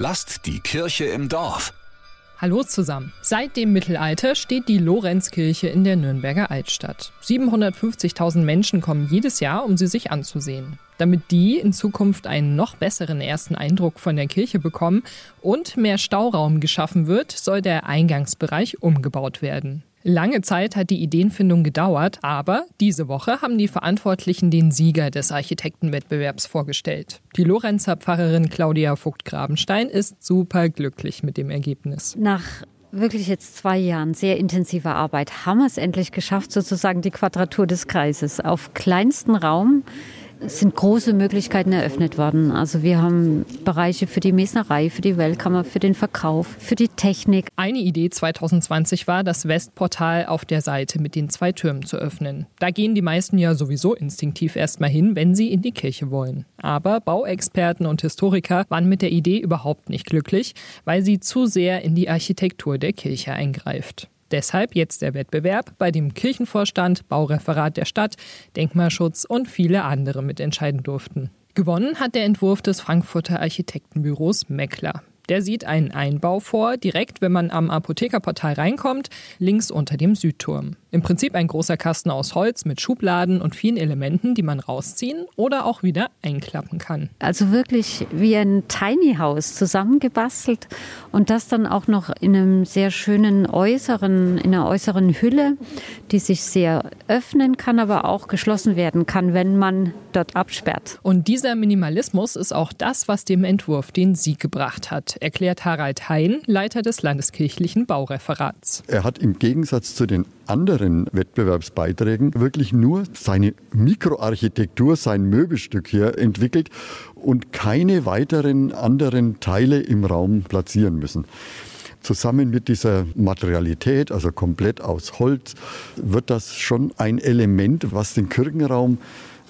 Lasst die Kirche im Dorf. Hallo zusammen. Seit dem Mittelalter steht die Lorenzkirche in der Nürnberger Altstadt. 750.000 Menschen kommen jedes Jahr, um sie sich anzusehen. Damit die in Zukunft einen noch besseren ersten Eindruck von der Kirche bekommen und mehr Stauraum geschaffen wird, soll der Eingangsbereich umgebaut werden. Lange Zeit hat die Ideenfindung gedauert, aber diese Woche haben die Verantwortlichen den Sieger des Architektenwettbewerbs vorgestellt. Die Lorenzer Pfarrerin Claudia Vogt-Grabenstein ist super glücklich mit dem Ergebnis. Nach wirklich jetzt zwei Jahren sehr intensiver Arbeit haben wir es endlich geschafft, sozusagen die Quadratur des Kreises auf kleinsten Raum es sind große Möglichkeiten eröffnet worden. Also wir haben Bereiche für die Mesnerei, für die Wellkammer, für den Verkauf, für die Technik. Eine Idee 2020 war, das Westportal auf der Seite mit den zwei Türmen zu öffnen. Da gehen die meisten ja sowieso instinktiv erstmal hin, wenn sie in die Kirche wollen. Aber Bauexperten und Historiker waren mit der Idee überhaupt nicht glücklich, weil sie zu sehr in die Architektur der Kirche eingreift. Deshalb jetzt der Wettbewerb, bei dem Kirchenvorstand, Baureferat der Stadt, Denkmalschutz und viele andere mitentscheiden durften. Gewonnen hat der Entwurf des Frankfurter Architektenbüros Meckler. Der sieht einen Einbau vor, direkt wenn man am Apothekerportal reinkommt, links unter dem Südturm. Im Prinzip ein großer Kasten aus Holz mit Schubladen und vielen Elementen, die man rausziehen oder auch wieder einklappen kann. Also wirklich wie ein Tiny House zusammengebastelt und das dann auch noch in einem sehr schönen äußeren, in einer äußeren Hülle, die sich sehr öffnen kann, aber auch geschlossen werden kann, wenn man dort absperrt. Und dieser Minimalismus ist auch das, was dem Entwurf den Sieg gebracht hat, erklärt Harald Hein, Leiter des landeskirchlichen Baureferats. Er hat im Gegensatz zu den anderen Wettbewerbsbeiträgen wirklich nur seine Mikroarchitektur, sein Möbelstück hier entwickelt und keine weiteren anderen Teile im Raum platzieren müssen. Zusammen mit dieser Materialität, also komplett aus Holz, wird das schon ein Element, was den Kirchenraum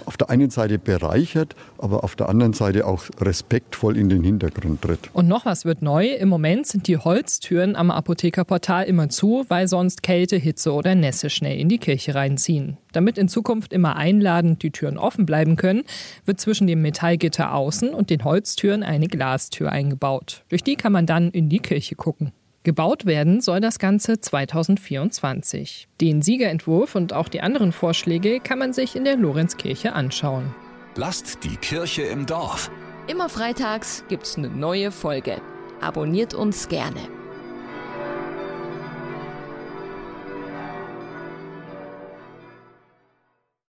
auf der einen Seite bereichert, aber auf der anderen Seite auch respektvoll in den Hintergrund tritt. Und noch was wird neu. Im Moment sind die Holztüren am Apothekerportal immer zu, weil sonst Kälte, Hitze oder Nässe schnell in die Kirche reinziehen. Damit in Zukunft immer einladend die Türen offen bleiben können, wird zwischen dem Metallgitter außen und den Holztüren eine Glastür eingebaut. Durch die kann man dann in die Kirche gucken. Gebaut werden soll das Ganze 2024. Den Siegerentwurf und auch die anderen Vorschläge kann man sich in der Lorenzkirche anschauen. Lasst die Kirche im Dorf. Immer freitags gibt's eine neue Folge. Abonniert uns gerne.